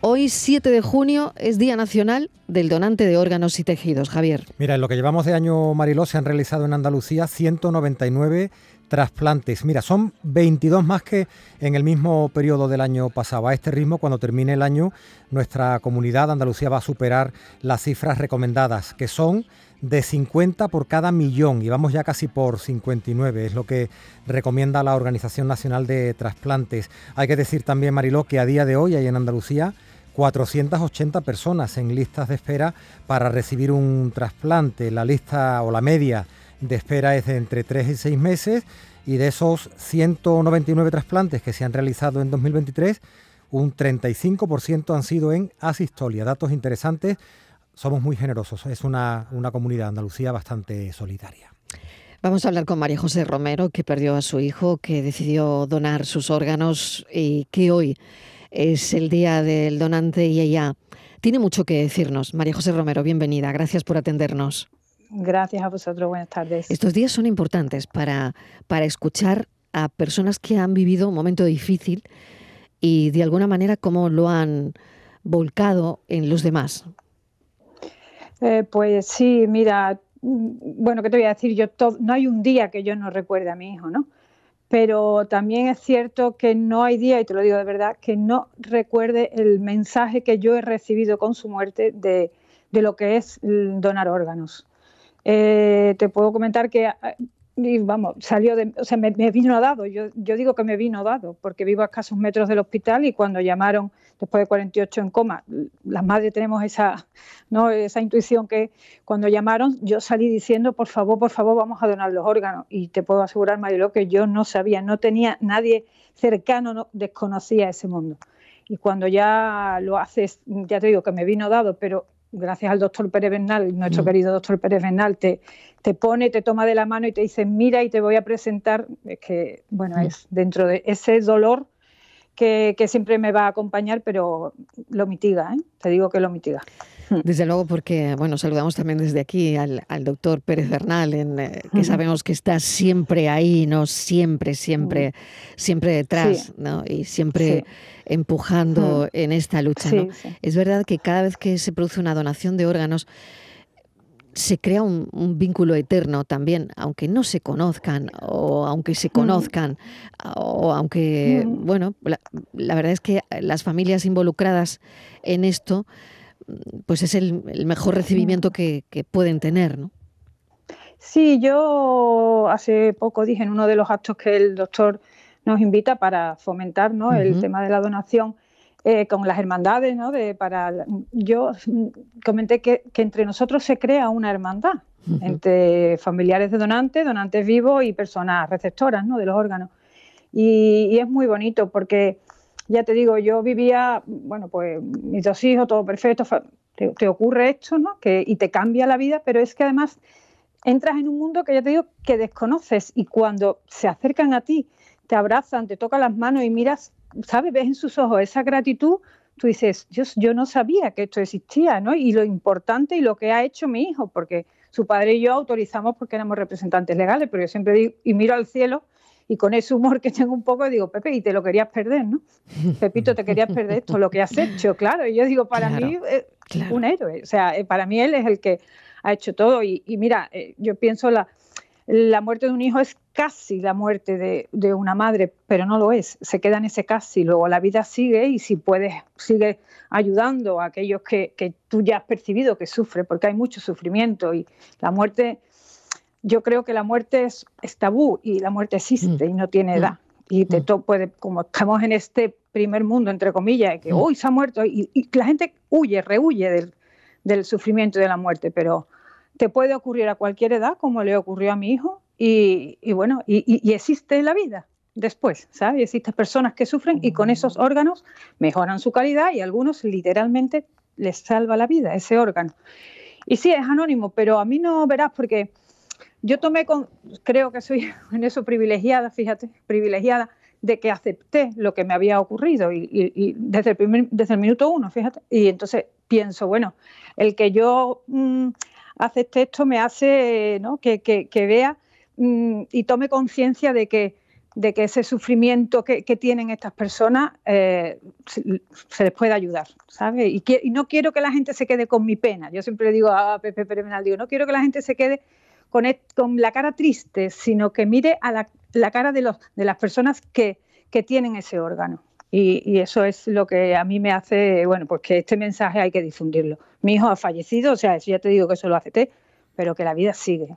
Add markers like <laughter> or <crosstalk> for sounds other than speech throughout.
Hoy, 7 de junio, es Día Nacional del Donante de Órganos y Tejidos. Javier. Mira, en lo que llevamos de año, Mariló, se han realizado en Andalucía 199 trasplantes. Mira, son 22 más que en el mismo periodo del año pasado. A este ritmo, cuando termine el año, nuestra comunidad Andalucía va a superar las cifras recomendadas, que son de 50 por cada millón y vamos ya casi por 59, es lo que recomienda la Organización Nacional de Trasplantes. Hay que decir también, Mariló, que a día de hoy hay en Andalucía 480 personas en listas de espera para recibir un trasplante. La lista o la media de espera es de entre 3 y 6 meses y de esos 199 trasplantes que se han realizado en 2023, un 35% han sido en asistolia. Datos interesantes somos muy generosos. Es una, una comunidad Andalucía bastante solidaria. Vamos a hablar con María José Romero, que perdió a su hijo, que decidió donar sus órganos y que hoy es el Día del Donante y ella tiene mucho que decirnos. María José Romero, bienvenida. Gracias por atendernos. Gracias a vosotros. Buenas tardes. Estos días son importantes para, para escuchar a personas que han vivido un momento difícil y de alguna manera cómo lo han volcado en los demás. Eh, pues sí, mira, mm, bueno, ¿qué te voy a decir? Yo no hay un día que yo no recuerde a mi hijo, ¿no? Pero también es cierto que no hay día, y te lo digo de verdad, que no recuerde el mensaje que yo he recibido con su muerte de, lo que es donar órganos. Eh, te puedo comentar que y vamos, salió o sea, me, vino dado, yo, yo, digo que me vino dado, porque vivo a escasos metros del hospital y cuando llamaron después de 48 en coma, las madres tenemos esa, ¿no? esa intuición que cuando llamaron yo salí diciendo, por favor, por favor, vamos a donar los órganos. Y te puedo asegurar, Mariló, que yo no sabía, no tenía nadie cercano, no, desconocía ese mundo. Y cuando ya lo haces, ya te digo que me vino dado, pero gracias al doctor Pérez Bernal, nuestro mm. querido doctor Pérez Bernal, te, te pone, te toma de la mano y te dice, mira y te voy a presentar, es que, bueno, mm. es dentro de ese dolor que, siempre me va a acompañar, pero lo mitiga, ¿eh? te digo que lo mitiga. Desde luego, porque bueno, saludamos también desde aquí al, doctor Pérez Bernal, en, eh, que sabemos que está siempre ahí, ¿no? Siempre, siempre, siempre detrás, ¿no? Y siempre empujando en esta lucha, ¿no? Es verdad que cada vez que se produce una donación de órganos, se crea un, vínculo eterno también, aunque no se conozcan o aunque se conozcan o aunque, bueno, la, verdad es que las familias involucradas en esto, pues es el, mejor recibimiento que, pueden tener, ¿no? Sí, yo hace poco dije en uno de los actos que el doctor nos invita para fomentar ¿no? el tema de la donación eh, con las hermandades, ¿no? De, para, yo comenté que, entre nosotros se crea una hermandad entre familiares de donantes, donantes vivos y personas receptoras ¿no? de los órganos. Y, es muy bonito porque, ya te digo, yo vivía, bueno, pues mis dos hijos, todo perfecto, te, ocurre esto, ¿no? Que, y te cambia la vida, pero es que además entras en un mundo que ya te digo que desconoces y cuando se acercan a ti, te abrazan, te tocan las manos y miras ¿sabes? Ves en sus ojos esa gratitud, tú dices, yo, yo no sabía que esto existía, ¿no? Y lo importante y lo que ha hecho mi hijo, porque su padre y yo autorizamos porque éramos representantes legales, pero yo siempre digo, y miro al cielo y con ese humor que tengo un poco digo, Pepe, y te lo querías perder, ¿no? Pepito, te querías perder esto, lo que has hecho, claro. Y yo digo, para mí, es un héroe. O sea, eh, para mí él es el que ha hecho todo. Y, y mira, eh, yo pienso la, la muerte de un hijo es casi la muerte de, una madre, pero no lo es, se queda en ese casi, luego la vida sigue y si puedes, sigue ayudando a aquellos que, tú ya has percibido que sufren, porque hay mucho sufrimiento y la muerte, yo creo que la muerte es, tabú y la muerte existe mm. y no tiene mm. edad. Y te mm. puede, como estamos en este primer mundo, entre comillas, que hoy se ha muerto y, la gente huye, rehuye del, del sufrimiento y de la muerte, pero te puede ocurrir a cualquier edad, como le ocurrió a mi hijo, y, bueno, y, existe la vida después, ¿sabes? Existen personas que sufren y con esos órganos mejoran su calidad y a algunos literalmente les salva la vida ese órgano. Y sí, es anónimo, pero a mí no verás porque yo tomé con, creo que soy <laughs> en eso privilegiada, fíjate, privilegiada, de que acepté lo que me había ocurrido y, desde, el desde el minuto uno, fíjate. Y entonces pienso, bueno, el que yo mm, acepte esto me hace ¿no? que, vea mm, y tome conciencia de que de que ese sufrimiento que, tienen estas personas eh, se, les pueda ayudar, ¿sabes? Y, no quiero que la gente se quede con mi pena. Yo siempre digo a Pepe Pérez digo, no quiero que la gente se quede con, con la cara triste, sino que mire a la, cara de, los, de las personas que, tienen ese órgano. Y, eso es lo que a mí me hace, bueno, pues que este mensaje hay que difundirlo. Mi hijo ha fallecido, o sea, eso ya te digo que eso lo acepté, pero que la vida sigue.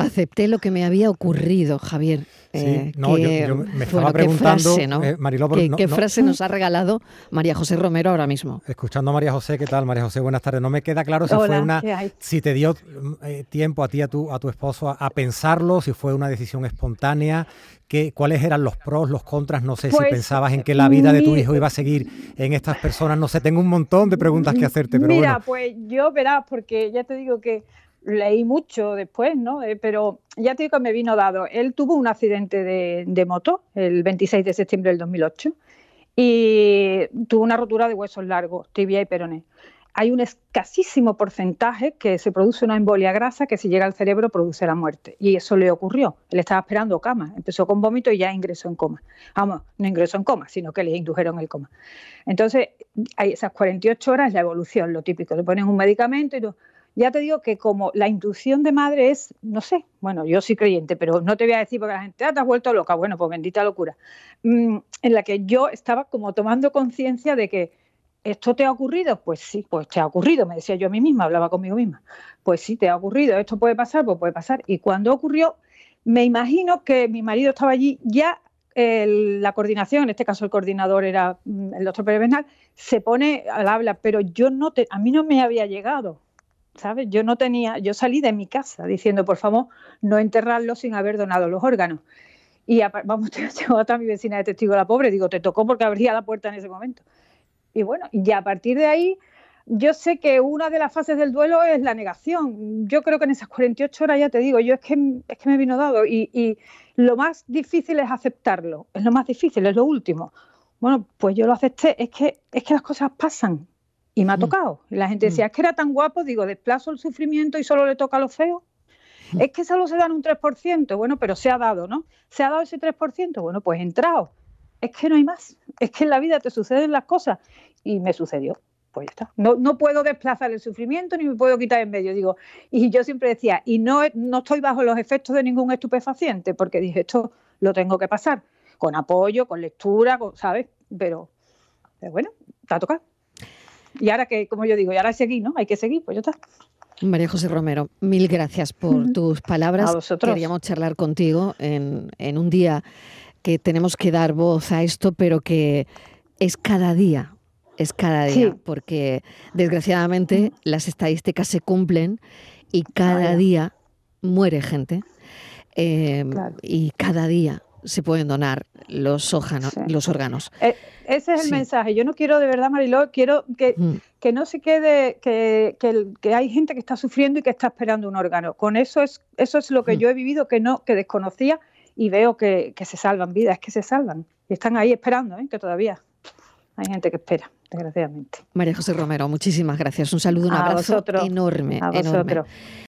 Acepté lo que me había ocurrido, Javier. Sí, eh, no, yo, me estaba preguntando, ¿qué frase, eh, ¿Qué, frase nos ha regalado María José Romero ahora mismo? Escuchando a María José, ¿qué tal? María José, buenas tardes. No me queda claro si fue una, si te dio eh, tiempo a ti, a tu, a tu esposo a, pensarlo, si fue una decisión espontánea, que, cuáles eran los pros, los contras, no sé si pues, pensabas en que la vida de tu hijo iba a seguir en estas personas, no sé, tengo un montón de preguntas que hacerte, pero Mira, pues yo verás, porque ya te digo que leí mucho después, ¿no? Eh, pero ya te digo que me vino dado. Él tuvo un accidente de, moto el 26 de septiembre del 2008 y tuvo una rotura de huesos largos, tibia y peroné. Hay un escasísimo porcentaje que se produce una embolia grasa que si llega al cerebro produce la muerte. Y eso le ocurrió. Él estaba esperando cama. Empezó con vómito y ya ingresó en coma. Vamos, no ingresó en coma, sino que le indujeron el coma. Entonces, hay esas 48 horas la evolución, lo típico. Le ponen un medicamento y ya te digo que como la intuición de madre es, no sé, bueno, yo soy creyente, pero no te voy a decir porque la gente, ah, te has vuelto loca, bueno, pues bendita locura, mm, en la que yo estaba como tomando conciencia de que esto te ha ocurrido, pues sí, pues te ha ocurrido, me decía yo a mí misma, hablaba conmigo misma, pues sí, te ha ocurrido, esto puede pasar, pues puede pasar. Y cuando ocurrió, me imagino que mi marido estaba allí ya la coordinación, en este caso el coordinador era mm, el doctor Pérez Bernal, se pone al habla, pero yo no te, a mí no me había llegado. ¿Sabes? Yo no tenía, yo salí de mi casa diciendo, por favor, no enterrarlo sin haber donado los órganos. Y vamos, <laughs> llegó hasta mi vecina de testigo, la pobre, digo, te tocó porque abría la puerta en ese momento. Y bueno, y a partir de ahí, yo sé que una de las fases del duelo es la negación. Yo creo que en esas 48 horas, ya te digo, yo es que, es que me vino dado. Y, y lo más difícil es aceptarlo, es lo más difícil, es lo último. Bueno, pues yo lo acepté, es que, es que las cosas pasan, y me ha mm. tocado. Y la gente decía, mm. es que era tan guapo, digo, desplazo el sufrimiento y solo le toca a los feos. Mm. Es que solo se dan un 3%, bueno, pero se ha dado, ¿no? Se ha dado ese 3%, bueno, pues entrado. Es que no hay más. Es que en la vida te suceden las cosas. Y me sucedió. Pues ya está. No, no puedo desplazar el sufrimiento ni me puedo quitar en medio. Digo, y yo siempre decía, y no, no estoy bajo los efectos de ningún estupefaciente, porque dije, esto lo tengo que pasar. Con apoyo, con lectura, ¿sabes? Pero, pero bueno, te ha tocado. Y ahora que, como yo digo, y ahora seguir, ¿no? Hay que seguir, pues ya está. María José Romero, mil gracias por tus palabras. A vosotros. Queríamos charlar contigo en, un día que tenemos que dar voz a esto, pero que es cada día, es cada día, porque desgraciadamente las estadísticas se cumplen y cada día muere gente. Eh, y cada día se pueden donar los, los órganos. Eh, ese es el mensaje. Yo no quiero, de verdad, Mariló, quiero que, mm. que no se quede, que, que, hay gente que está sufriendo y que está esperando un órgano. Con eso es, eso es lo que mm. yo he vivido, que no, que desconocía y veo que, se salvan vidas, que se salvan. Y están ahí esperando, ¿eh? que todavía hay gente que espera, desgraciadamente. María José Romero, muchísimas gracias. Un saludo, un abrazo enorme. A vosotros.